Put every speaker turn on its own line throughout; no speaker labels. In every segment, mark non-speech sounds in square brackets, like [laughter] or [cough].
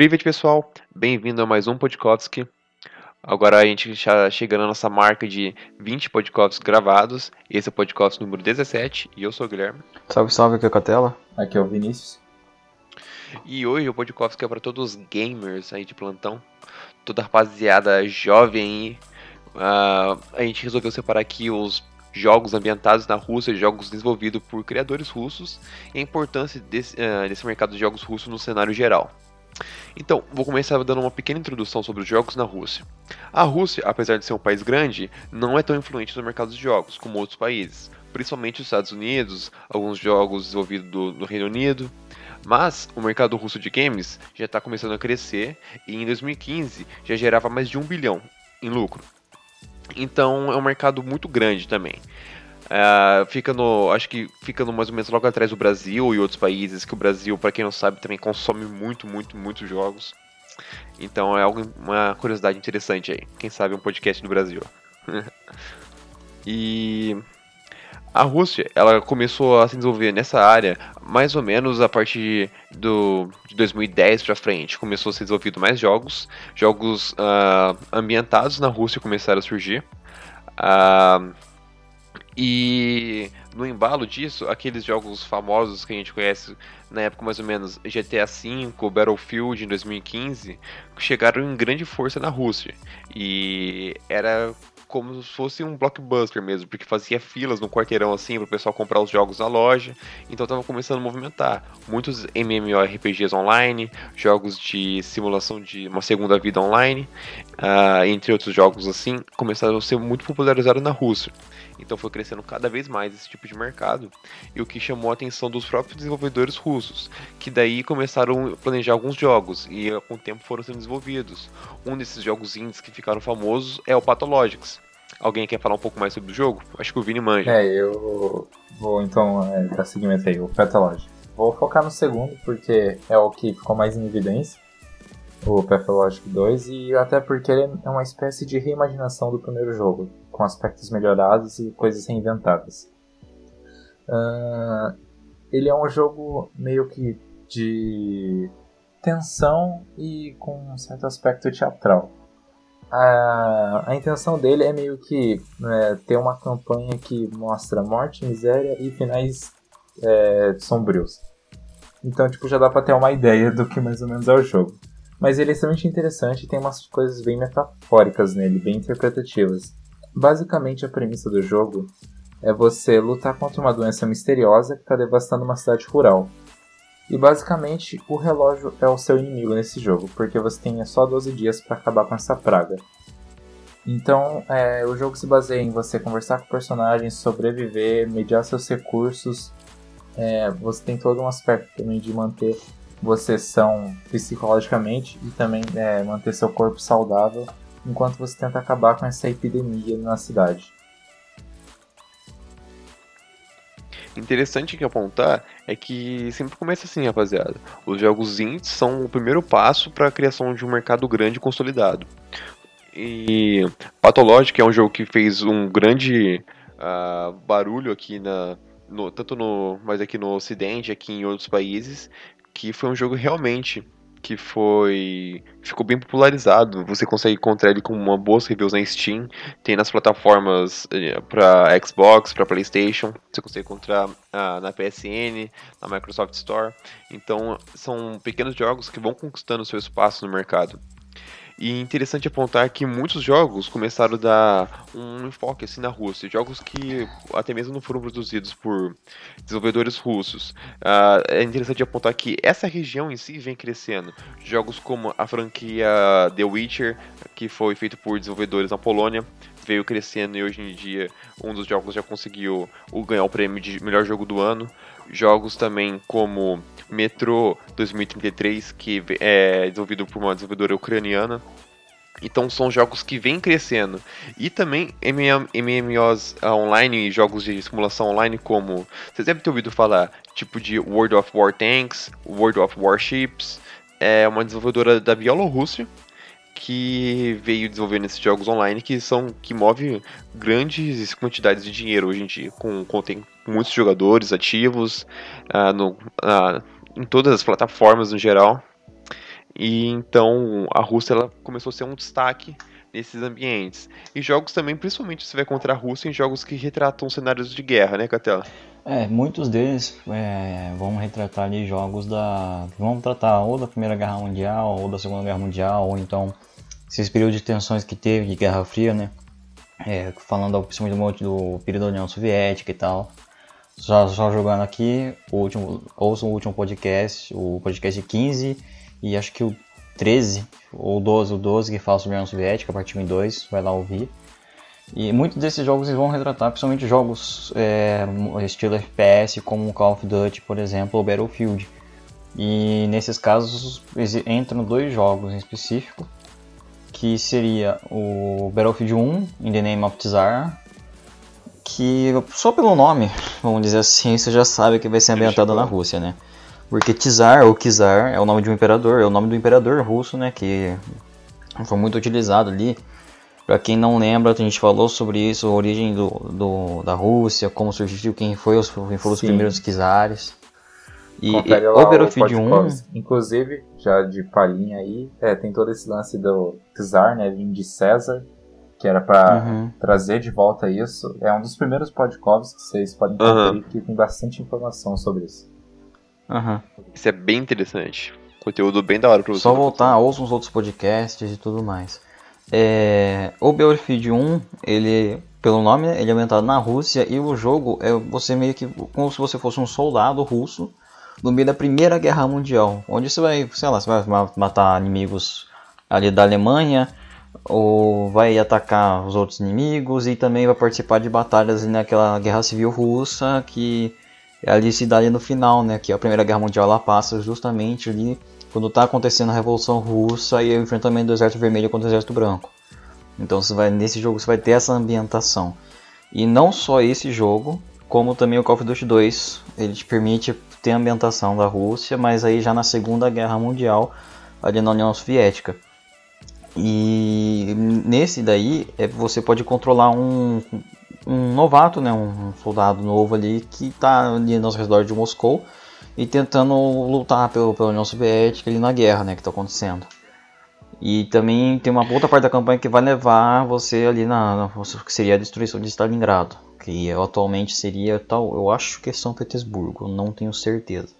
Privet, pessoal, bem-vindo a mais um Podkovski. Agora a gente já chegando na nossa marca de 20 Podkovskis gravados. Esse é o Podkovski número 17 e eu sou o Guilherme.
Salve, salve, aqui é a Catela.
Aqui é o Vinícius.
E hoje o Podkovski é para todos os gamers aí de plantão, toda rapaziada jovem aí. Uh, a gente resolveu separar aqui os jogos ambientados na Rússia, jogos desenvolvidos por criadores russos e a importância desse, uh, desse mercado de jogos russos no cenário geral. Então, vou começar dando uma pequena introdução sobre os jogos na Rússia. A Rússia, apesar de ser um país grande, não é tão influente no mercado de jogos como outros países, principalmente os Estados Unidos, alguns jogos desenvolvidos do, no Reino Unido. Mas o mercado russo de games já está começando a crescer e em 2015 já gerava mais de um bilhão em lucro. Então é um mercado muito grande também. Uh, fica no. Acho que fica no mais ou menos logo atrás do Brasil e outros países, que o Brasil, para quem não sabe, também consome muito, muito, muitos jogos. Então é algo, uma curiosidade interessante aí. Quem sabe um podcast do Brasil. [laughs] e a Rússia, ela começou a se desenvolver nessa área mais ou menos a partir do, de 2010 para frente. Começou a ser desenvolvido mais jogos, jogos uh, ambientados na Rússia começaram a surgir. Uh, e no embalo disso, aqueles jogos famosos que a gente conhece na época mais ou menos GTA V, Battlefield em 2015, chegaram em grande força na Rússia. E era como se fosse um blockbuster mesmo, porque fazia filas no quarteirão assim para o pessoal comprar os jogos na loja. Então estava começando a movimentar. Muitos MMORPGs online, jogos de simulação de uma segunda vida online, uh, entre outros jogos assim, começaram a ser muito popularizados na Rússia. Então foi crescendo cada vez mais esse tipo de mercado, e o que chamou a atenção dos próprios desenvolvedores russos, que daí começaram a planejar alguns jogos, e com o tempo foram sendo desenvolvidos. Um desses jogos indies que ficaram famosos é o Pathologics. Alguém quer falar um pouco mais sobre o jogo? Acho que o Vini manja.
É, eu vou então é, dar seguimento aí, o Pathologics. Vou focar no segundo, porque é o que ficou mais em evidência o Pathologic 2 e até porque ele é uma espécie de reimaginação do primeiro jogo com aspectos melhorados e coisas reinventadas. Uh, ele é um jogo meio que de tensão e com um certo aspecto teatral. A, a intenção dele é meio que né, ter uma campanha que mostra morte, miséria e finais é, sombrios. Então, tipo, já dá pra ter uma ideia do que mais ou menos é o jogo. Mas ele é extremamente interessante e tem umas coisas bem metafóricas nele, bem interpretativas. Basicamente, a premissa do jogo é você lutar contra uma doença misteriosa que está devastando uma cidade rural. E basicamente, o relógio é o seu inimigo nesse jogo, porque você tem só 12 dias para acabar com essa praga. Então, é, o jogo se baseia em você conversar com personagens, sobreviver, mediar seus recursos. É, você tem todo um aspecto também de manter você são psicologicamente e também é, manter seu corpo saudável enquanto você tenta acabar com essa epidemia na cidade.
Interessante que apontar é que sempre começa assim, rapaziada. Os jogos indies são o primeiro passo para a criação de um mercado grande e consolidado. E Pathologic é um jogo que fez um grande uh, barulho aqui na, no, tanto no, mas aqui no Ocidente, aqui em outros países, que foi um jogo realmente que foi ficou bem popularizado. Você consegue encontrar ele com uma boas reviews na Steam, tem nas plataformas eh, para Xbox, para PlayStation, você consegue encontrar ah, na PSN, na Microsoft Store. Então, são pequenos jogos que vão conquistando seu espaço no mercado. E interessante apontar que muitos jogos começaram a dar um enfoque assim na Rússia, jogos que até mesmo não foram produzidos por desenvolvedores russos. Uh, é interessante apontar que essa região em si vem crescendo. Jogos como a franquia The Witcher, que foi feito por desenvolvedores na Polônia, veio crescendo e hoje em dia um dos jogos já conseguiu ganhar o prêmio de melhor jogo do ano. Jogos também como Metro 2033, que é desenvolvido por uma desenvolvedora ucraniana. Então são jogos que vêm crescendo. E também MMOs ah, online e jogos de simulação online como. Vocês devem ter ouvido falar, tipo de World of War Tanks, World of Warships. É uma desenvolvedora da Bielorrússia que veio desenvolvendo esses jogos online que são que move grandes quantidades de dinheiro hoje em dia, com, tem muitos jogadores ativos uh, no, uh, em todas as plataformas no geral. E então a Rússia ela começou a ser um destaque nesses ambientes. E jogos também, principalmente você vai contra a Rússia em jogos que retratam cenários de guerra, né, Catela?
É, muitos deles é, vão retratar ali jogos da. vão tratar ou da Primeira Guerra Mundial, ou da Segunda Guerra Mundial, ou então esses períodos de tensões que teve de Guerra Fria, né? É, falando principalmente do, do período da União Soviética e tal. Só, jogando aqui, o último, ouçam o último podcast, o podcast 15 e acho que o 13 ou 12, o 12 que fala sobre a União Soviética, a partir do 2, vai lá ouvir. E muitos desses jogos eles vão retratar principalmente jogos é, estilo FPS, como Call of Duty, por exemplo, ou Battlefield. E nesses casos entram dois jogos em específico, que seria o Battlefield 1, In the Name of Tsar, que só pelo nome, vamos dizer assim, [laughs] você já sabe que vai ser ambientado na Rússia, né? Porque Tsar ou Kizar é o nome de um imperador, é o nome do imperador russo, né? Que foi muito utilizado ali. Para quem não lembra, a gente falou sobre isso, a origem do, do da Rússia, como surgiu, quem foi os, quem foram os primeiros Kizares.
E, e o Battlefield 1. Inclusive, já de palhinha aí, é, tem todo esse lance do Czar, né? Vindo de César, que era para uhum. trazer de volta isso. É um dos primeiros podcasts que vocês podem conferir, uhum. que tem bastante informação sobre isso.
Uhum.
Isso é bem interessante. Conteúdo bem da hora pra você.
Só voltar, ouça uns outros podcasts e tudo mais. É, o Battlefield 1, ele, pelo nome, ele é ambientado na Rússia e o jogo é você meio que como se você fosse um soldado russo no meio da Primeira Guerra Mundial, onde você vai, sei lá, você vai matar inimigos ali da Alemanha ou vai atacar os outros inimigos e também vai participar de batalhas naquela Guerra Civil Russa que é ali se dá ali no final, né? Que a Primeira Guerra Mundial ela passa justamente ali quando está acontecendo a Revolução Russa e o enfrentamento do Exército Vermelho contra o Exército Branco. Então você vai nesse jogo você vai ter essa ambientação. E não só esse jogo, como também o Call of Duty 2, ele te permite ter a ambientação da Rússia, mas aí já na Segunda Guerra Mundial, ali na União Soviética. E nesse daí é, você pode controlar um, um novato, né, um soldado novo ali que está ali nos redores de Moscou e tentando lutar pelo, pela União Soviética ali na guerra, né, que está acontecendo. E também tem uma outra parte da campanha que vai levar você ali na, na que seria a destruição de Stalingrado, que atualmente seria tal, eu acho que é São Petersburgo, não tenho certeza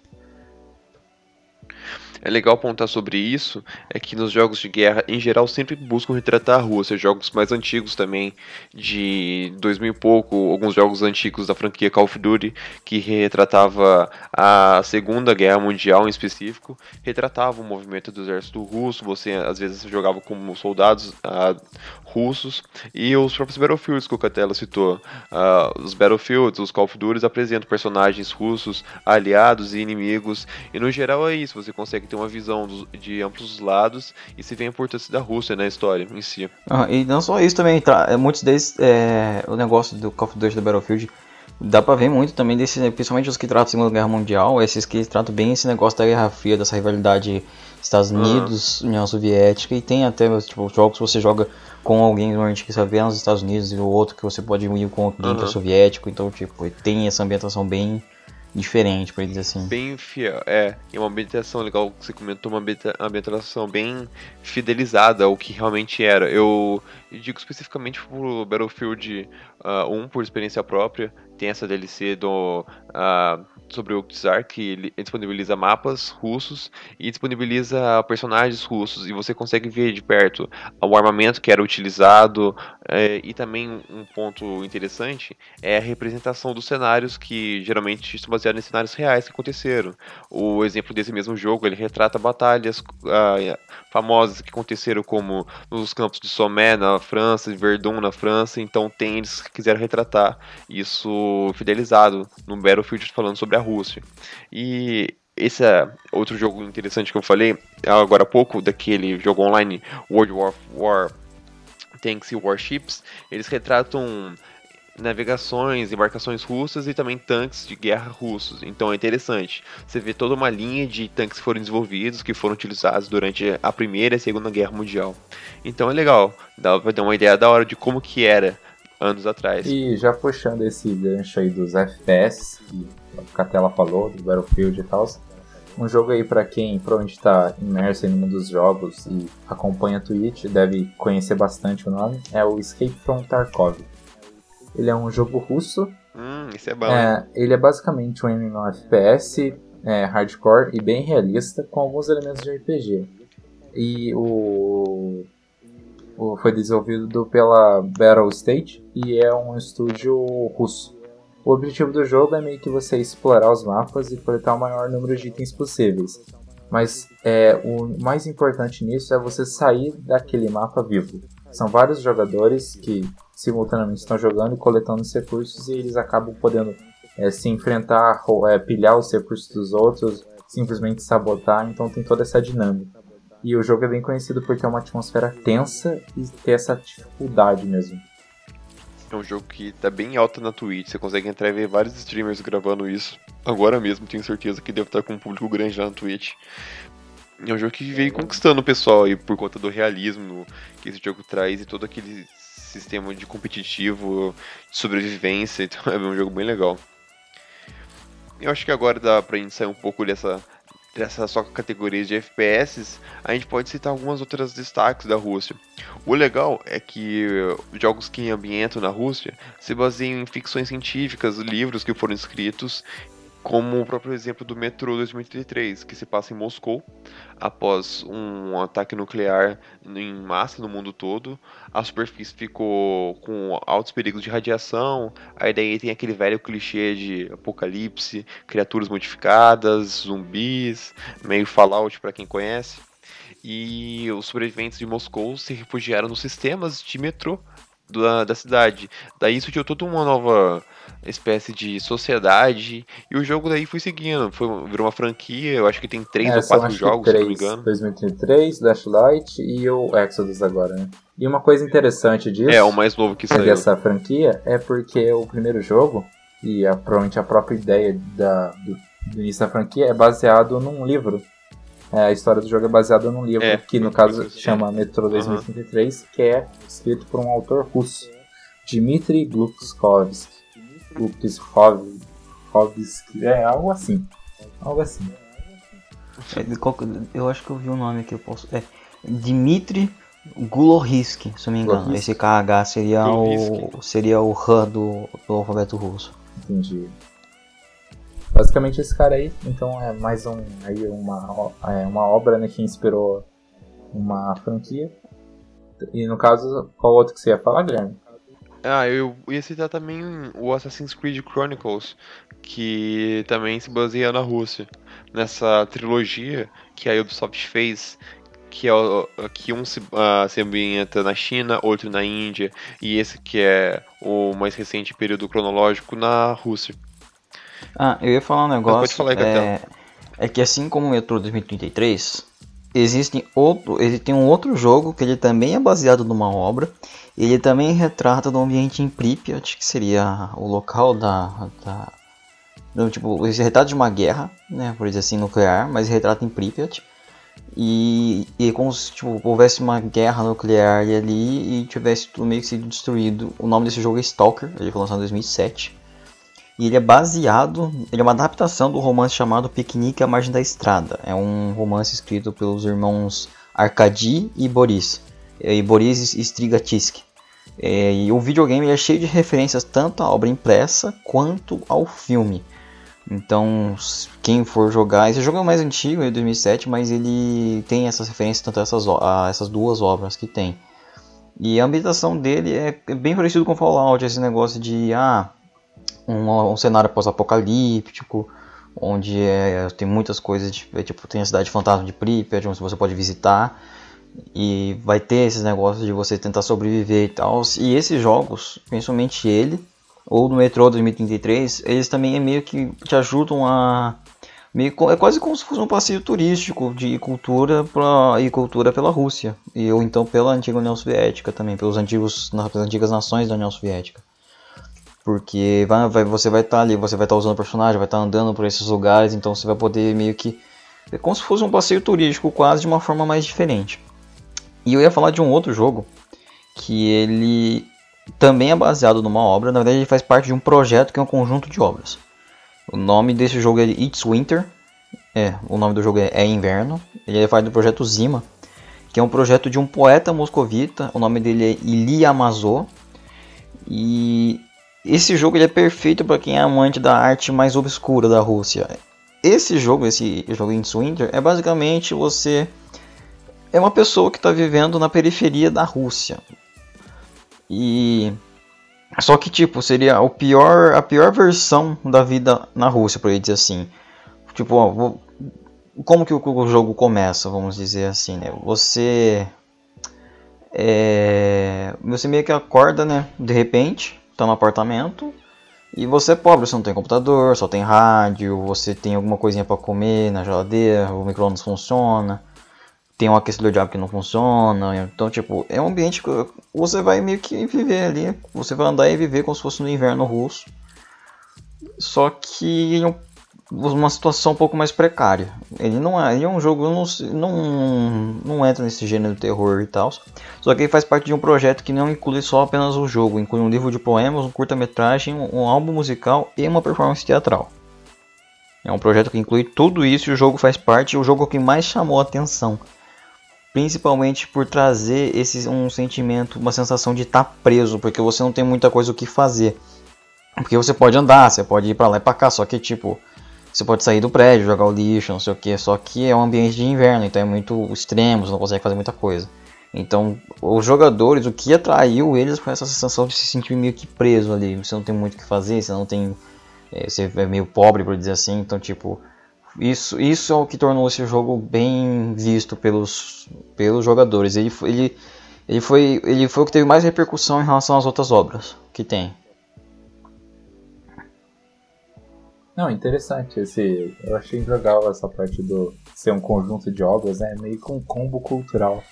é legal apontar sobre isso é que nos jogos de guerra, em geral, sempre buscam retratar a Rússia. Jogos mais antigos também, de 2000 e pouco, alguns jogos antigos da franquia Call of Duty, que retratava a Segunda Guerra Mundial em específico, retratava o movimento do exército russo. Você às vezes jogava como soldados uh, russos e os próprios Battlefields que o Catela citou. Uh, os Battlefields, os Call of Duty apresentam personagens russos, aliados e inimigos, e no geral é isso. Você consegue ter uma visão dos, de amplos lados e se vê a importância da Rússia na história em si.
Ah, e não só isso também, tá, muitos deles, é, o negócio do Call of Duty do Battlefield, dá pra ver muito também desse, principalmente os que tratam a Segunda Guerra Mundial, esses que tratam bem esse negócio da Guerra Fria, dessa rivalidade Estados Unidos, uhum. União Soviética, e tem até tipo, jogos que você joga com alguém normalmente que vê nos Estados Unidos e o outro que você pode ir com alguém uhum. que é soviético, então tipo, tem essa ambientação bem diferente, por dizer assim.
Bem fiel, é. E uma ambientação legal que você comentou, uma ambientação bem fidelizada ao que realmente era. Eu, digo especificamente pro Battlefield uh, 1, por experiência própria, tem essa DLC do. Uh, sobre o Czar, que ele disponibiliza mapas russos e disponibiliza personagens russos, e você consegue ver de perto o armamento que era utilizado, é, e também um ponto interessante é a representação dos cenários que geralmente estão baseados em cenários reais que aconteceram. O exemplo desse mesmo jogo, ele retrata batalhas ah, famosas que aconteceram como nos campos de Somme na França, Verdun na França, então tem eles que quiseram retratar isso fidelizado no Battlefield falando sobre a Rússia. E esse é outro jogo interessante que eu falei agora há pouco, daquele jogo online World War, War Tanks e Warships, eles retratam navegações, embarcações russas e também tanques de guerra russos. Então é interessante. Você vê toda uma linha de tanques que foram desenvolvidos, que foram utilizados durante a Primeira e a Segunda Guerra Mundial. Então é legal, dá pra ter uma ideia da hora de como que era anos atrás.
E já puxando esse gancho aí dos FPS, que a Catela falou, do Battlefield e tal, Um jogo aí para quem provavelmente está imerso no mundo dos jogos e acompanha a Twitch, deve conhecer bastante o nome, é o Escape from Tarkov. Ele é um jogo russo.
Hum, isso é bom.
É, ele é basicamente um MMOFPS é, hardcore e bem realista, com alguns elementos de RPG. E o foi desenvolvido pela Battle State e é um estúdio russo. O objetivo do jogo é meio que você explorar os mapas e coletar o maior número de itens possíveis. Mas é, o mais importante nisso é você sair daquele mapa vivo. São vários jogadores que simultaneamente estão jogando e coletando os recursos e eles acabam podendo é, se enfrentar, é, pilhar os recursos dos outros, simplesmente sabotar, então tem toda essa dinâmica. E o jogo é bem conhecido por ter uma atmosfera tensa e ter essa dificuldade mesmo.
É um jogo que tá bem alto na Twitch, você consegue entrar e ver vários streamers gravando isso. Agora mesmo, tenho certeza que deve estar com um público grande lá na Twitch. É um jogo que veio conquistando o pessoal aí por conta do realismo que esse jogo traz e todo aquele sistema de competitivo, de sobrevivência, [laughs] então é um jogo bem legal. Eu acho que agora dá pra gente sair um pouco dessa, dessa só categoria de FPS, a gente pode citar algumas outras destaques da Rússia. O legal é que jogos que ambientam na Rússia se baseiam em ficções científicas, livros que foram escritos como o próprio exemplo do Metro 2033, que se passa em Moscou, após um ataque nuclear em massa no mundo todo. A superfície ficou com altos perigos de radiação, aí daí tem aquele velho clichê de apocalipse, criaturas modificadas, zumbis, meio Fallout para quem conhece. E os sobreviventes de Moscou se refugiaram nos sistemas de metrô da, da cidade. Daí surgiu toda uma nova espécie de sociedade. E o jogo daí foi seguindo, foi, virou uma franquia, eu acho que tem três é, ou quatro jogos, três, se não me engano.
2033, Flashlight e o Exodus agora, né? E uma coisa interessante disso.
É, o mais novo que saiu.
Dessa franquia é porque o primeiro jogo, e a, provavelmente a própria ideia da, do, do início da franquia, é baseado num livro. É, a história do jogo é baseada num livro é, que, no caso, se chama Metro 2033, uhum. que é escrito por um autor russo, Dmitry Glukovsky. Glukovsky, é algo assim. Algo assim.
É, eu acho que eu vi o um nome aqui, eu posso. É Dmitry Gulohiski, se não me engano. Esse KH seria o seria o Han do, do alfabeto russo.
Entendi. Basicamente esse cara aí, então é mais um, aí uma, é uma obra né, que inspirou uma franquia. E no caso, qual outro que você ia falar, Guilherme?
Ah, eu ia citar também o Assassin's Creed Chronicles, que também se baseia na Rússia. Nessa trilogia que a Ubisoft fez, que é que um se, uh, se ambienta na China, outro na Índia, e esse que é o mais recente período cronológico na Rússia.
Ah, eu ia falar um negócio. pode falar aí, é, é que assim como o Metro 2033, existe outro, ele tem um outro jogo que ele também é baseado numa obra. Ele também retrata do ambiente em Pripyat, que seria o local da, da do, tipo, esse retrato de uma guerra, né, por dizer assim, nuclear, mas retrata em Pripyat. E, e como se tipo, houvesse uma guerra nuclear ali e tivesse tudo meio que sido destruído. O nome desse jogo é Stalker, ele foi lançado em 2007. E ele é baseado, ele é uma adaptação do romance chamado Piquenique à Margem da Estrada. É um romance escrito pelos irmãos Arkady e Boris, e Boris Strigatsky. É, e o videogame é cheio de referências tanto à obra impressa quanto ao filme. Então, quem for jogar, esse jogo é mais antigo, é de 2007, mas ele tem essas referências tanto a essas, a essas duas obras que tem. E a ambientação dele é bem parecido com Fallout, esse negócio de ah, um, um cenário pós-apocalíptico, onde é, tem muitas coisas, de, é, tipo, tem a cidade fantasma de Pripyat, onde você pode visitar, e vai ter esses negócios de você tentar sobreviver e tal. E esses jogos, principalmente ele, ou no Metro 2033, eles também é meio que te ajudam a meio, é quase como se fosse um passeio turístico de cultura pra, e cultura pela Rússia e ou então pela antiga União Soviética também pelos antigos nas antigas nações da União Soviética porque vai, vai, você vai estar tá ali, você vai estar tá usando o personagem, vai estar tá andando por esses lugares, então você vai poder meio que. É como se fosse um passeio turístico, quase de uma forma mais diferente. E eu ia falar de um outro jogo, que ele também é baseado numa obra, na verdade ele faz parte de um projeto que é um conjunto de obras. O nome desse jogo é It's Winter, É, o nome do jogo é, é Inverno. Ele é parte do projeto Zima, que é um projeto de um poeta moscovita. O nome dele é Ili Amazô. E esse jogo ele é perfeito para quem é amante da arte mais obscura da Rússia. Esse jogo, esse jogo in Winter, é basicamente você é uma pessoa que está vivendo na periferia da Rússia. E só que tipo seria o pior, a pior versão da vida na Rússia, por dizer assim. Tipo, ó, como que o jogo começa, vamos dizer assim, né? Você é, você meio que acorda, né? De repente, tá no apartamento e você é pobre, você não tem computador, só tem rádio, você tem alguma coisinha para comer na geladeira, o micro-ondas funciona, tem um aquecedor de água que não funciona, então tipo, é um ambiente que você vai meio que viver ali, você vai andar e viver como se fosse no inverno russo. Só que uma situação um pouco mais precária. Ele não é, ele é um jogo não, não, não entra nesse gênero de terror e tal. Só que ele faz parte de um projeto que não inclui só apenas o jogo, inclui um livro de poemas, um curta-metragem, um álbum musical e uma performance teatral. É um projeto que inclui tudo isso e o jogo faz parte, o jogo que mais chamou a atenção. Principalmente por trazer esse, um sentimento, uma sensação de estar tá preso, porque você não tem muita coisa o que fazer. Porque você pode andar, você pode ir para lá e para cá, só que tipo, você pode sair do prédio, jogar o lixo, não sei o que, só que é um ambiente de inverno, então é muito extremo, você não consegue fazer muita coisa. Então, os jogadores, o que atraiu eles foi essa sensação de se sentir meio que preso ali. Você não tem muito o que fazer, você não tem. É, você é meio pobre, por dizer assim. Então, tipo, isso, isso é o que tornou esse jogo bem visto pelos, pelos jogadores. Ele, ele, ele, foi, ele foi o que teve mais repercussão em relação às outras obras que tem.
Não, interessante. Esse, eu achei legal essa parte do ser um conjunto de obras, né? Meio que um combo cultural.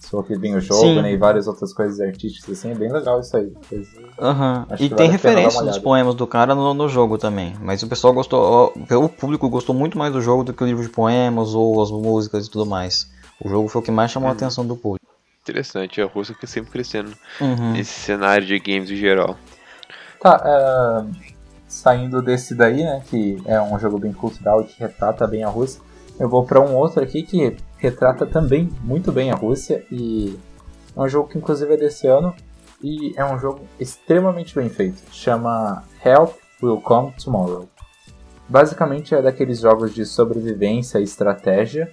Só que vem o jogo, Sim. né? E várias outras coisas artísticas, assim, é bem legal isso aí.
Uhum. E tem referência dos poemas do cara no, no, jogo também. Mas o pessoal gostou, o público gostou muito mais do jogo do que o livro de poemas ou as músicas e tudo mais. O jogo foi o que mais chamou a uhum. atenção do público.
Interessante, a Rússia que sempre crescendo uhum. nesse cenário de games em geral.
Tá, uh, saindo desse daí, né, que é um jogo bem cultural e que retrata bem a Rússia, eu vou para um outro aqui que retrata também muito bem a Rússia e é um jogo que inclusive é desse ano e é um jogo extremamente bem feito. Chama Help Will Come Tomorrow. Basicamente é daqueles jogos de sobrevivência e estratégia.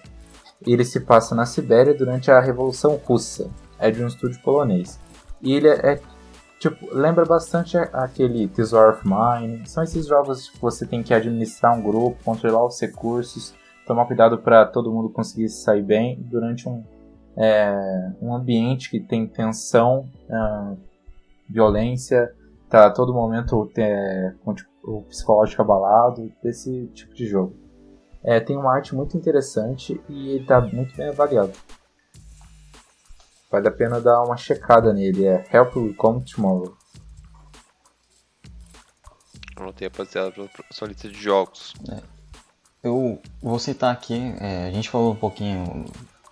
E ele se passa na Sibéria durante a Revolução Russa. É de um estúdio polonês. E ele é Tipo, lembra bastante aquele Tesouro of Mine. São esses jogos que você tem que administrar um grupo, controlar os recursos, tomar cuidado para todo mundo conseguir sair bem durante um, é, um ambiente que tem tensão, uh, violência, tá a todo momento é, com tipo, o psicológico abalado, desse tipo de jogo. É, tem uma arte muito interessante e ele está muito bem avaliado. Vale a pena dar uma checada nele. É Help Will Come Tomorrow.
Anotei, rapaziada, pra sua lista de jogos. É.
Eu vou citar aqui, é, a gente falou um pouquinho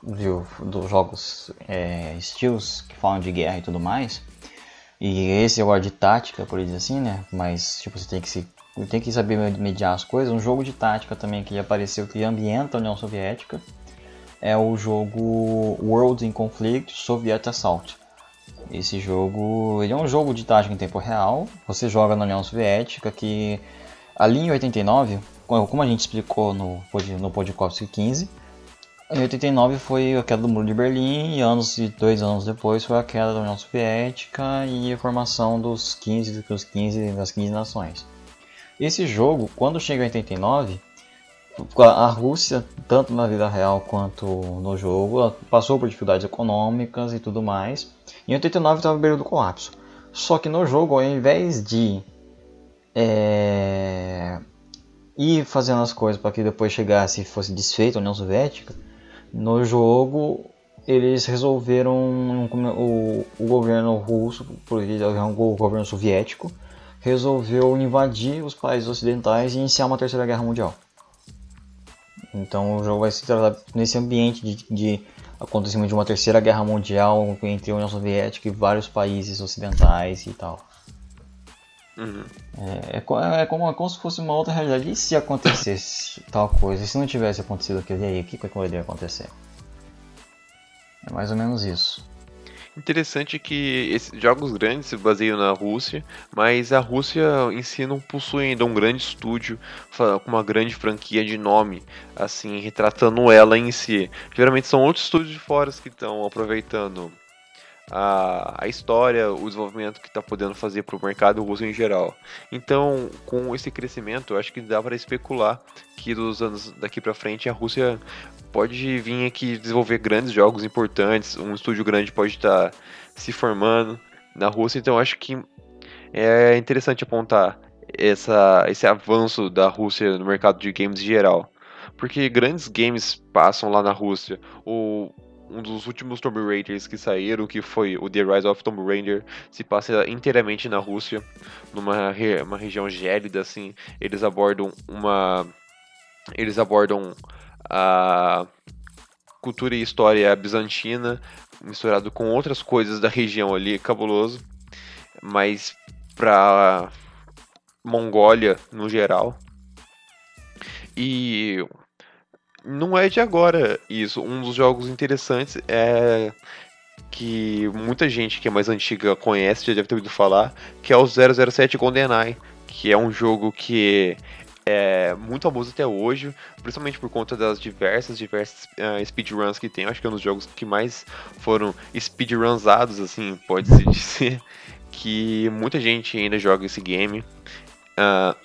viu, dos jogos é, estilos que falam de guerra e tudo mais. E esse é o de tática, por dizer assim, né? Mas tipo, você tem que se tem que saber mediar as coisas. Um jogo de tática também que apareceu que ambienta a União Soviética é o jogo World in Conflict Soviet Assault. Esse jogo ele é um jogo de tática em tempo real. Você joga na União Soviética que ali em 89, como a gente explicou no, no podcast 15, em 89 foi a queda do Muro de Berlim e anos e dois anos depois foi a queda da União Soviética e a formação dos 15 dos 15 das 15 nações. Esse jogo, quando chega em 89, a Rússia, tanto na vida real quanto no jogo, passou por dificuldades econômicas e tudo mais. Em 89 estava beira do colapso. Só que no jogo, ao invés de é, ir fazendo as coisas para que depois chegasse e fosse desfeita a União Soviética, no jogo eles resolveram o, o governo russo, o governo soviético resolveu invadir os países ocidentais e iniciar uma terceira guerra mundial. Então o jogo vai se tratar nesse ambiente de, de acontecimento de uma terceira guerra mundial entre a União Soviética e vários países ocidentais e tal.
Uhum.
É, é, é como, é como se fosse uma outra realidade. E se acontecesse [laughs] tal coisa? E se não tivesse acontecido aquilo, e aí? O que, que poderia acontecer? É mais ou menos isso.
Interessante que esses jogos grandes se baseiam na Rússia, mas a Rússia em si não possui ainda um grande estúdio com uma grande franquia de nome, assim, retratando ela em si. Geralmente são outros estúdios de fora que estão aproveitando a, a história, o desenvolvimento que está podendo fazer para o mercado russo em geral. Então, com esse crescimento, eu acho que dá para especular que dos anos daqui para frente a Rússia pode vir aqui desenvolver grandes jogos importantes, um estúdio grande pode estar se formando na Rússia, então acho que é interessante apontar essa, esse avanço da Rússia no mercado de games em geral. Porque grandes games passam lá na Rússia. O, um dos últimos Tomb Raiders que saíram, que foi o The Rise of Tomb Raider, se passa inteiramente na Rússia, numa re, uma região gélida, assim. Eles abordam uma. Eles abordam a cultura e história bizantina, misturado com outras coisas da região ali, cabuloso. Mas pra Mongólia no geral. E não é de agora isso. Um dos jogos interessantes é que muita gente que é mais antiga conhece, já deve ter ouvido falar, que é o 007 GoldenEye, que é um jogo que é muito famoso até hoje, principalmente por conta das diversas, diversas uh, speedruns que tem. Acho que é um dos jogos que mais foram speedrunzados, assim, pode-se [laughs] dizer, que muita gente ainda joga esse game. Uh,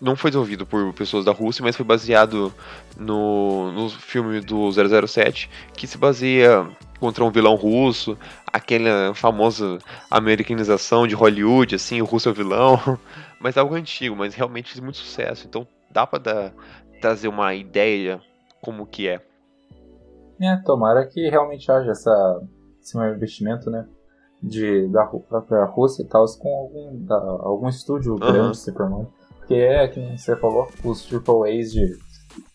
não foi desenvolvido por pessoas da Rússia, mas foi baseado no, no filme do 007, que se baseia contra um vilão russo, aquela famosa americanização de Hollywood, assim, o russo é o vilão, [laughs] mas algo antigo, mas realmente fez muito sucesso, então dá pra dar, trazer uma ideia como que é.
É, tomara que realmente haja essa, esse investimento, né, de, da própria Rússia e tal, com algum, da, algum estúdio
Uhum.
grande se formando. Porque é, que nem você falou, os Triple A's de,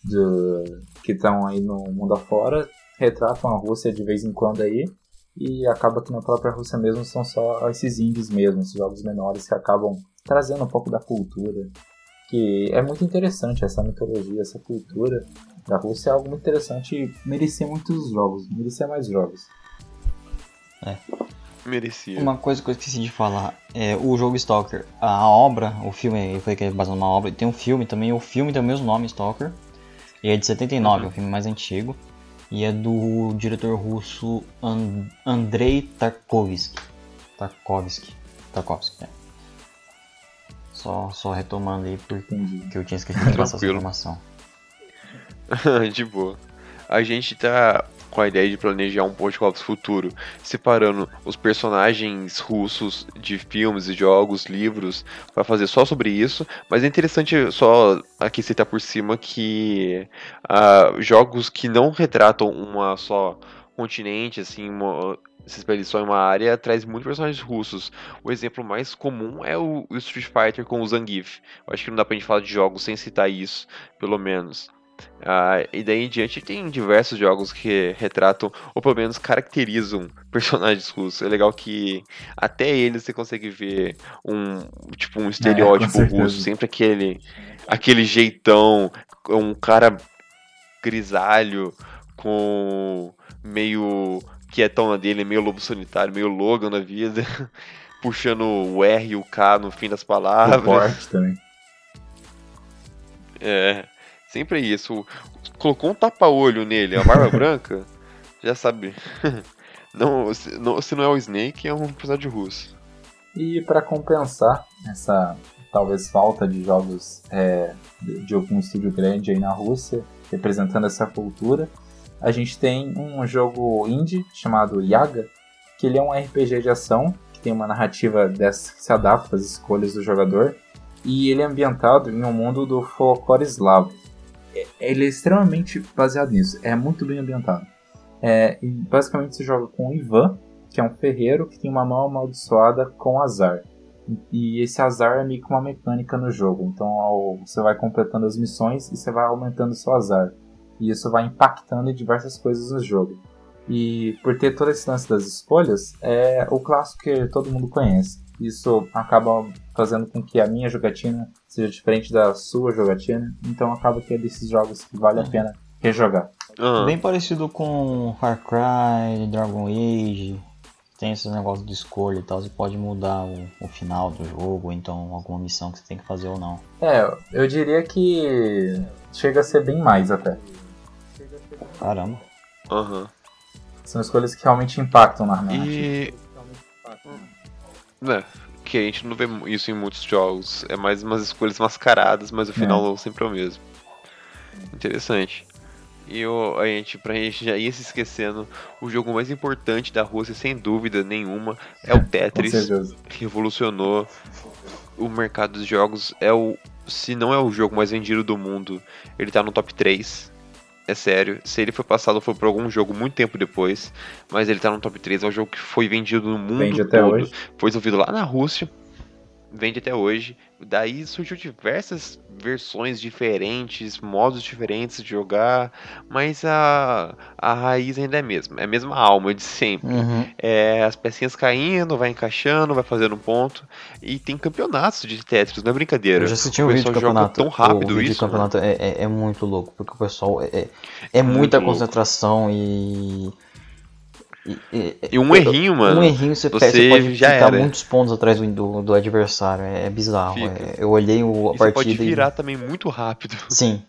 de, que estão aí no mundo afora retratam a Rússia de vez em quando aí, e acaba que na própria Rússia mesmo são só esses indies mesmo, esses jogos menores que acabam trazendo um pouco da cultura. Que é muito interessante essa mitologia, essa cultura da Rússia é algo muito interessante e merecia muitos jogos, merecia mais jogos.
Merecia.
Uma coisa que eu esqueci de falar é o jogo Stalker. A obra, o filme, eu falei que é baseado numa obra, e tem um filme também, o filme tem o mesmo nome, Stalker. E é de 79, é o filme mais antigo. E é do diretor russo And Andrei Tarkovsky. Tarkovsky. Tarkovsky, é. Só, só retomando aí porque
Entendi.
eu tinha esquecido de passar essa informação. [laughs]
de boa. A gente tá com a ideia de planejar um podcast futuro, separando os personagens russos de filmes e jogos, livros, para fazer só sobre isso. Mas é interessante só aqui citar por cima que ah, jogos que não retratam uma só continente, assim, uma, se só em uma área, traz muitos personagens russos. O exemplo mais comum é o, o Street Fighter com o Zangief. Eu acho que não dá pra gente falar de jogos sem citar isso, pelo menos. Ah, e daí em diante tem diversos jogos que retratam, ou pelo menos caracterizam [laughs] personagens russos. É legal que até eles você consegue ver um tipo um estereótipo
certeza.
russo, sempre aquele aquele jeitão, um cara grisalho com meio quietão na dele, meio lobo solitário, meio Logan na vida, [laughs] puxando o R e o K no fim das
O
palavras.
Forte também.
É, sempre é isso. Colocou um tapa-olho nele, a barba [laughs] branca, já sabe. [laughs] Não se, não, se não é o Snake, é um personagem russo.
E para compensar essa talvez falta de jogos é, de de algum estúdio grande aí na Rússia, representando essa cultura, a gente tem um jogo indie chamado Yaga, que ele é um RPG de ação, que tem uma narrativa dessa que se adapta às escolhas do jogador, e ele é ambientado em um mundo do folclore eslavo. É- Ele é extremamente baseado nisso, é muito bem ambientado. É, basicamente você joga com o Ivan, que é um ferreiro que tem uma mão amaldiçoada com azar. E esse azar é meio que uma mecânica no jogo. Então você vai completando as missões e você vai aumentando o seu azar. E isso vai impactando em diversas coisas no jogo. E por ter todo esse lance das escolhas, é o clássico que todo mundo conhece. Isso acaba fazendo com que a minha jogatina seja diferente da sua jogatina. Então acaba que é desses jogos que vale a pena rejogar.
Aham.
Bem parecido com Far Cry, Dragon Age. Tem esse negócio de escolha e tal. Você pode mudar o, o final do jogo, ou então alguma missão que você tem que fazer ou não.
É, eu diria que chega a ser bem mais até.
Caramba.
Aham.
São escolhas que realmente impactam na narrativa.
E. É, que a gente não vê isso em muitos jogos. É mais umas escolhas mascaradas, mas o final sempre é o mesmo. Interessante. E o, a gente, pra gente já ir se esquecendo, o jogo mais importante da Rússia, sem dúvida nenhuma, é o
Com
Tetris. revolucionou o mercado dos jogos. É o. Se não é o jogo mais vendido do mundo, ele tá no top 3. É sério. Se ele foi passado, foi por algum jogo muito tempo depois. Mas ele tá no top 3. É um jogo que foi vendido no mundo
Vende
todo. Foi desenvolvido lá na Rússia. Vende até hoje. Daí surgiu diversas versões diferentes, modos diferentes de jogar. Mas a, a raiz ainda é a mesma. É a mesma alma de sempre.
Uhum.
É, as pecinhas caindo, vai encaixando, vai fazendo um ponto. E tem campeonatos de Tetris, não é brincadeira.
Eu já assisti um
O
vídeo de campeonato.
tão rápido
o vídeo de
isso, né?
campeonato é, é, é muito louco, porque o pessoal é, é, é muita
louco.
concentração e. E, e-
E um errinho, mano.
Um errinho você,
você
perde, você pode
já
ficar
era.
muitos pontos atrás do, do, do adversário. É, é bizarro. É- eu olhei o, a
E você
partida
pode
e-
virar também muito rápido. [laughs]
Sim.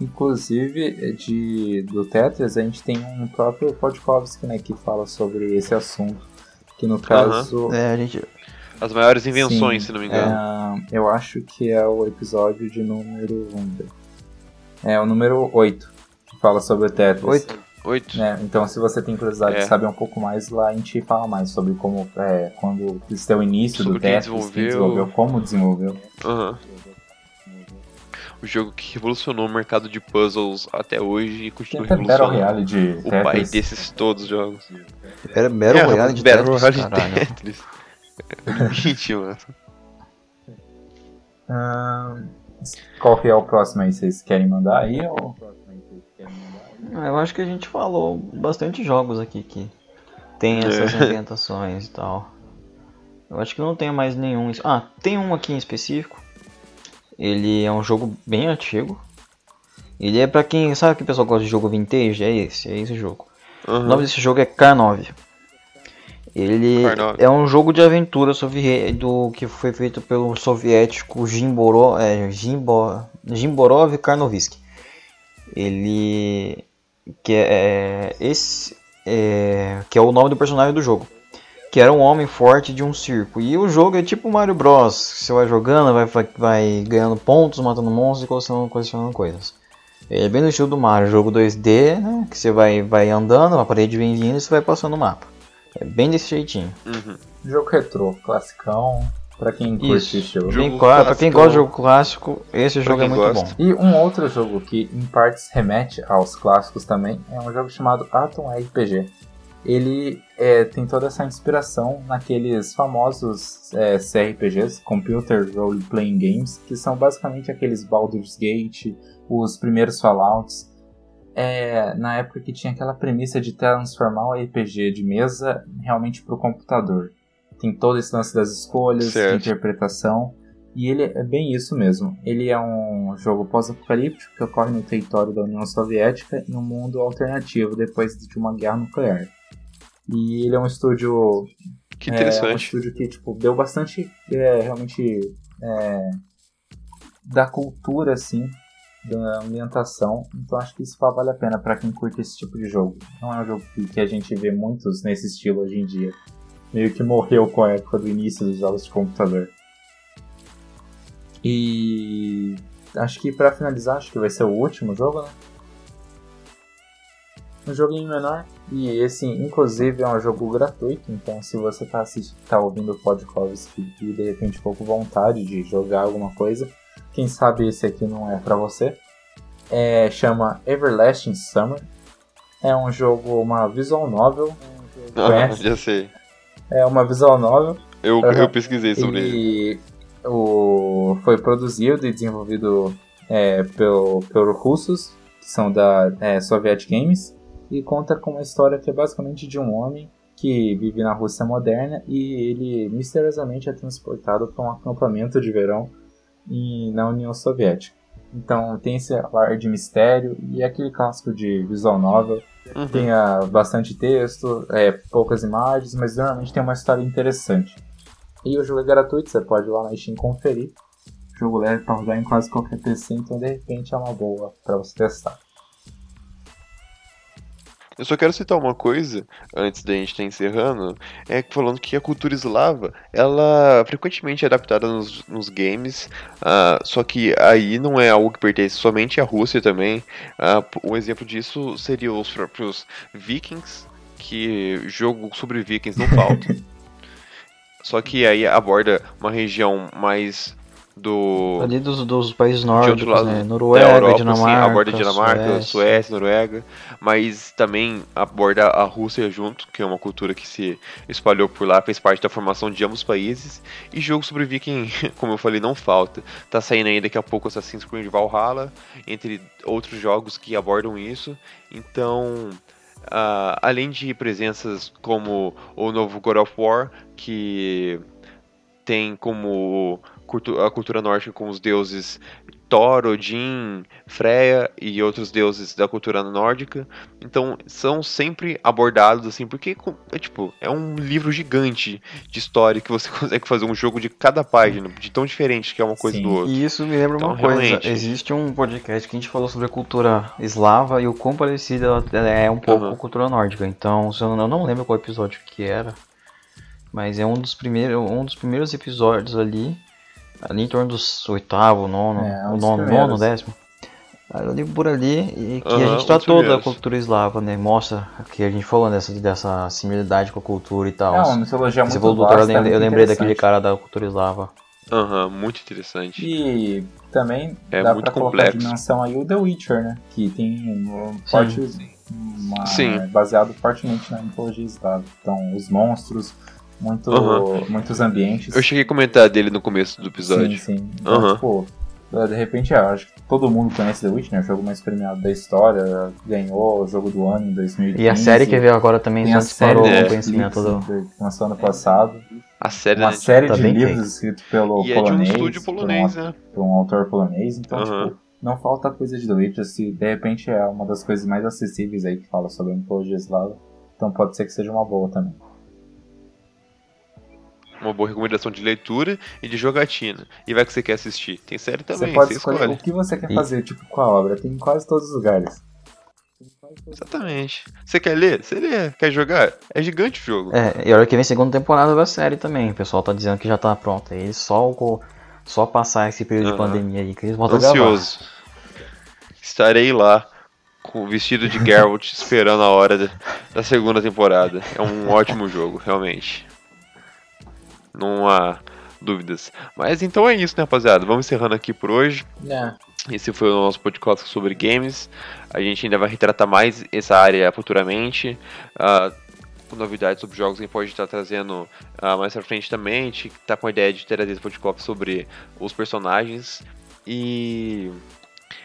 Inclusive, de, do Tetris, a gente tem um próprio Podkovsky, né, que fala sobre esse assunto. Que no caso,
É, a gente.
As maiores invenções,
Sim,
se não me engano.
é, eu acho que é o episódio de número... É o número 8, que fala sobre o Tetris.
Oito?
Oito.
né? Então, se você tem curiosidade
É.
de saber um pouco mais, lá a gente fala mais sobre como, é, quando esse é o início
Sobre
do
quem
Tetris, quem
desenvolveu.
desenvolveu, como desenvolveu.
Aham. O jogo que revolucionou o mercado de puzzles até hoje e
Tem
continua
até Battle
revolucionando.
Royale de
O pai desses todos os jogos.
Era Battle
É,
Royale de
Battle
Tetris,
Royale de. Tetris. [laughs] Limite, mano.
Qual que é o próximo aí? Vocês querem mandar aí? Ou...
Ah, Eu acho que a gente falou bastante jogos aqui que tem essas
É.
ambientações e tal. Eu acho que não tem mais nenhum. Ah, tem um aqui em específico. Ele é um jogo bem antigo. Ele é pra quem sabe que o pessoal gosta de jogo vintage, é esse, é esse jogo. O
Aham.
nome desse jogo é K9. Ele
K9.
é um jogo de aventura do que foi feito pelo soviético Jimboro, é, Jimbo, Jimborov Karnovsky. Ele que é esse é, que é o nome do personagem do jogo, que era um homem forte de um circo. E o jogo é tipo Mario Bros. Você vai jogando, vai, vai, ganhando pontos, matando monstros e colecionando, colecionando coisas. É bem no estilo do Mario, jogo 2D, né? Que você vai, vai andando, a parede vem vindo e você vai passando o mapa. É bem desse jeitinho.
Uhum.
Jogo retrô, classicão, pra quem curte
Isso.
esse.
Jogo
Bem claro, pra quem gosta de jogo clássico, esse
Pra
jogo é
quem
muito
gosta.
bom.
E um outro jogo que em partes remete aos clássicos também é um jogo chamado Atom RPG. Ele é, tem toda essa inspiração naqueles famosos é, CRPGs, Computer Role Playing Games, que são basicamente aqueles Baldur's Gate, os primeiros Fallouts. É, na época que tinha aquela premissa de transformar o RPG de mesa realmente para o computador. Tem todo esse lance das escolhas,
Certo.
de interpretação. E ele é bem isso mesmo. Ele é um jogo pós-apocalíptico que ocorre no território da União Soviética em um mundo alternativo depois de uma guerra nuclear. E ele é um estúdio
Que
é um
interessante.
estúdio que tipo, deu bastante é, realmente é, da cultura assim, da ambientação. Então acho que isso vale a pena pra quem curte esse tipo de jogo. Não é um jogo que, que a gente vê muitos nesse estilo hoje em dia. Meio que morreu com a época do início dos jogos de computador. E acho que pra finalizar, acho que vai ser o último jogo, né? Um joguinho menor. E esse, inclusive, é um jogo gratuito. Então, se você tá, assistindo, tá ouvindo o Podkovsky e de repente ficou com vontade de jogar alguma coisa, quem sabe esse aqui não é pra você. É, chama Everlasting Summer. É um jogo, uma visual novel.
Ah, já sei.
É uma visual novel.
Eu,
Aham.
eu pesquisei sobre ele.
O, foi produzido e desenvolvido é, pelo, pelos russos, que são da é, Soviet Games, e conta com uma história que é basicamente de um homem que vive na Rússia moderna e ele misteriosamente é transportado para um acampamento de verão em, na União Soviética. Então tem esse ar de mistério e é aquele clássico de visual novel.
Uhum.
Tem ah, bastante texto, é, poucas imagens, mas normalmente tem uma história interessante. E o jogo é gratuito, você pode ir lá na Steam conferir. O jogo leve para rodar em quase qualquer PC, então de repente é uma boa para você testar.
Eu só quero citar uma coisa, antes da gente estar encerrando, é que falando que a cultura eslava, ela frequentemente é adaptada nos, nos games, ah, só que aí não é algo que pertence somente à Rússia também. Ah, um exemplo disso seria os próprios Vikings, que jogo sobre Vikings não falta. [laughs] só que aí aborda uma região mais do
Ali dos, dos países nórdicos,
lado
né? Noruega,
Europa,
Dinamarca,
sim, aborda Dinamarca,
Suécia.
Suécia. Noruega, mas também aborda a Rússia junto, que é uma cultura que se espalhou por lá, fez parte da formação de ambos os países. E jogo sobre Viking, [laughs] como eu falei, não falta. Tá saindo aí daqui a pouco Assassin's Creed Valhalla, entre outros jogos que abordam isso. Então, ah, além de presenças como o novo God of War, que tem como a cultura nórdica com os deuses Thor, Odin, Freya e outros deuses da cultura nórdica. Então são sempre abordados assim, porque é tipo, é um livro gigante de história que você [laughs] consegue fazer um jogo de cada página, de tão diferente que é uma coisa
Sim.
do outro.
E isso me lembra uma
Então,
coisa.
realmente.
Existe um podcast que a gente falou sobre a cultura eslava e o quão parecida ela ela é um pouco
Aham.
com a cultura nórdica. Então, se eu não, eu não lembro qual episódio que era, mas é um dos primeiros, um dos primeiros episódios ali, ali em torno dos oitavo, nono,
É,
o nono, nono, décimo. Ali por ali, e que
Aham,
a gente tratou da cultura eslava, né? Mostra que a gente falou dessa, dessa similaridade com a cultura e tal.
É uma mitologia
Você
muito
eu
vasta, é
lembrei, eu
muito
lembrei daquele cara da cultura eslava.
Aham, muito interessante.
E também
É
dá
muito
pra colocar
complexo.
a dimensão aí o The Witcher, né? Que tem um forte, uma-
Sim.
é baseado fortemente na mitologia eslava. Então, os monstros, muito, muitos ambientes.
Eu cheguei a comentar dele no começo do episódio.
Sim, sim. Então, tipo, de repente, eu acho que todo mundo conhece The Witcher, né? O jogo mais premiado da história, ganhou o jogo do ano em 2015.
E a série que veio agora também já
a série
disparou
É.
o conhecimento do.
Lançou ano passado.
A série
Uma
da
série
Tá
de
bem
livros
feito.
escritos pelo
E é de um
polonês.
estúdio
por um
polonês, né?
por um autor polonês, então,
Aham.
tipo, não falta coisa de The Witcher, se de repente é uma das coisas mais acessíveis aí que fala sobre a mitologia eslava, então pode ser que seja uma boa também.
Uma boa recomendação de leitura e de jogatina. E vai que você quer assistir. Tem série também,
você pode
você
escolher
escolhe.
o que você quer
E-
fazer, tipo, com a obra, tem em quase todos os lugares.
Exatamente. Você quer ler? Você lê. Quer jogar? É gigante o jogo.
É, e a hora que vem segunda temporada da série também. O pessoal tá dizendo que já tá pronta. E só, só passar esse período de
Aham.
pandemia aí que eles voltam.
Ansioso. Estarei lá com o vestido de Geralt [laughs] esperando a hora da, da segunda temporada. É um ótimo jogo, realmente. Não há dúvidas. Mas então é isso, né, rapaziada? Vamos encerrando aqui por hoje.
É.
Esse foi o nosso podcast sobre games. A gente ainda vai retratar mais essa área futuramente. com novidades sobre jogos, a gente pode estar trazendo ah, mais pra frente também. A gente tá com a ideia de trazer esse podcast sobre os personagens. E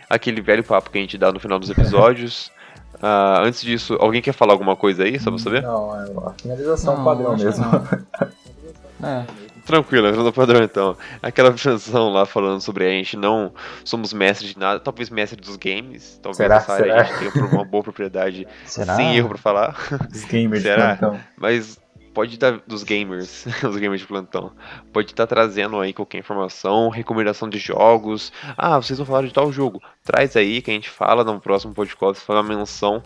aquele velho papo que a gente dá no final dos episódios. [laughs] Ah, antes disso, alguém quer falar alguma coisa aí, só pra saber?
Não, é a finalização
Não,
padrão
que
mesmo. [laughs]
É.
Tranquilo, entrando no padrão então. Aquela versão lá falando sobre a gente não somos mestres de nada, talvez mestre dos games. Talvez
Será?
essa área
Será?
a gente tenha uma boa propriedade [laughs]
Será?
sem erro pra falar.
Os gamers de
Será?
plantão.
Mas pode estar dos gamers, [laughs] os gamers de plantão. Pode estar trazendo aí qualquer informação, recomendação de jogos. Ah, vocês não falaram de tal jogo. Traz aí que a gente fala no próximo podcast, faz uma menção.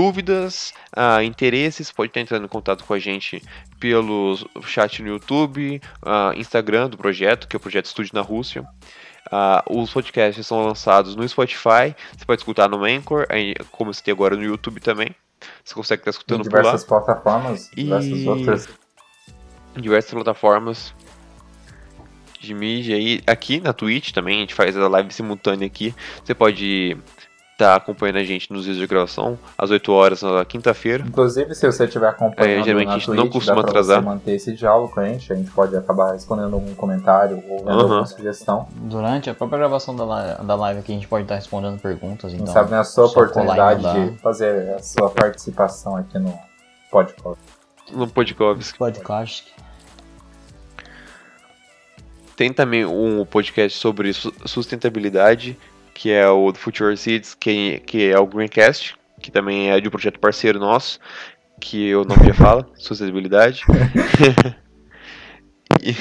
Dúvidas, ah, interesses, pode estar entrando em contato com a gente pelo chat no YouTube, ah, Instagram do projeto, que é o Projeto Estúdio na Rússia. Ah, os podcasts são lançados no Spotify, você pode escutar no Anchor, aí, como você tem agora no YouTube também. Você consegue estar
Em
escutando por lá
diversas plataformas,
E-
diversas outras.
em diversas plataformas de mídia e aqui na Twitch também, a gente faz a live simultânea aqui. Você pode estar acompanhando a gente nos dias de gravação, às 8 horas na quinta-feira.
Inclusive, se você estiver acompanhando
É, geralmente
na
a gente
Twitch,
não costuma atrasar.
manter esse diálogo com a gente, a gente pode acabar respondendo algum comentário ou vendo
Aham.
alguma sugestão.
Durante a própria gravação da, li- da live aqui, a gente pode estar respondendo perguntas.
Quem
Então,
sabe na sua oportunidade de fazer a sua participação aqui no podcast.
no podcast.
Podcast.
Tem também um podcast sobre su- sustentabilidade, que é o do Future Seeds, que, que é o Greencast, que também é de um projeto parceiro nosso, que o nome já fala, sustentabilidade. [laughs] E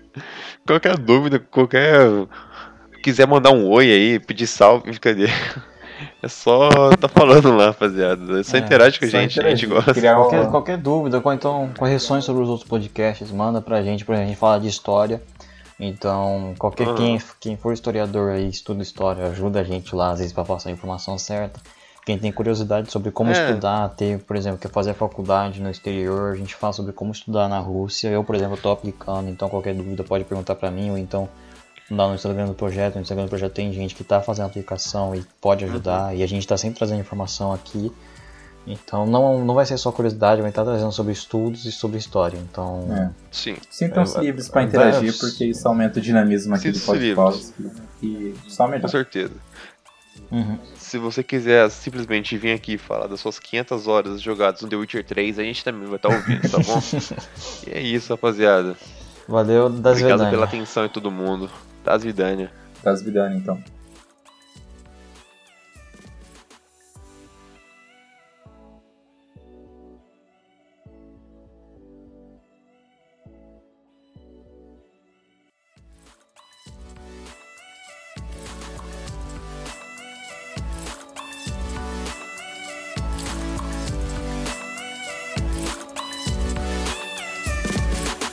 [laughs] qualquer dúvida, qualquer. Quiser mandar um oi aí, pedir salve, brincadeira. [laughs] É só tá falando lá, rapaziada. É só
É,
interage com a gente, a gente gosta.
Qualquer, qualquer dúvida, ou então correções sobre os outros podcasts, manda pra gente, pra gente falar de história. Então, qualquer
Ah.
quem, quem for historiador aí, estuda história, ajuda a gente lá, às vezes, pra passar a informação certa. Quem tem curiosidade sobre como
É.
estudar, ter, por exemplo, quer fazer faculdade no exterior, a gente fala sobre como estudar na Rússia. Eu, por exemplo, tô aplicando, então qualquer dúvida pode perguntar pra mim, ou então lá no Instagram do projeto. No Instagram do projeto tem gente que tá fazendo aplicação e pode ajudar, e a gente tá sempre trazendo informação aqui. Então não, não vai ser só curiosidade, vai estar trazendo sobre estudos e sobre história. Então,
É.
Sim.
Sintam-se
É,
livres para
vai-
interagir, porque isso aumenta o dinamismo aqui do
Sintam-se
podcast. E só
Com
melhor.
certeza.
uhum.
Se você quiser simplesmente vir aqui e falar das suas 500 horas jogadas no The Witcher 3, a gente também vai estar ouvindo, tá bom? [laughs] e é isso, rapaziada.
valeu das
Obrigado
Vedânia.
pela atenção de todo mundo. Das Vidânia.
Das Vidani, então.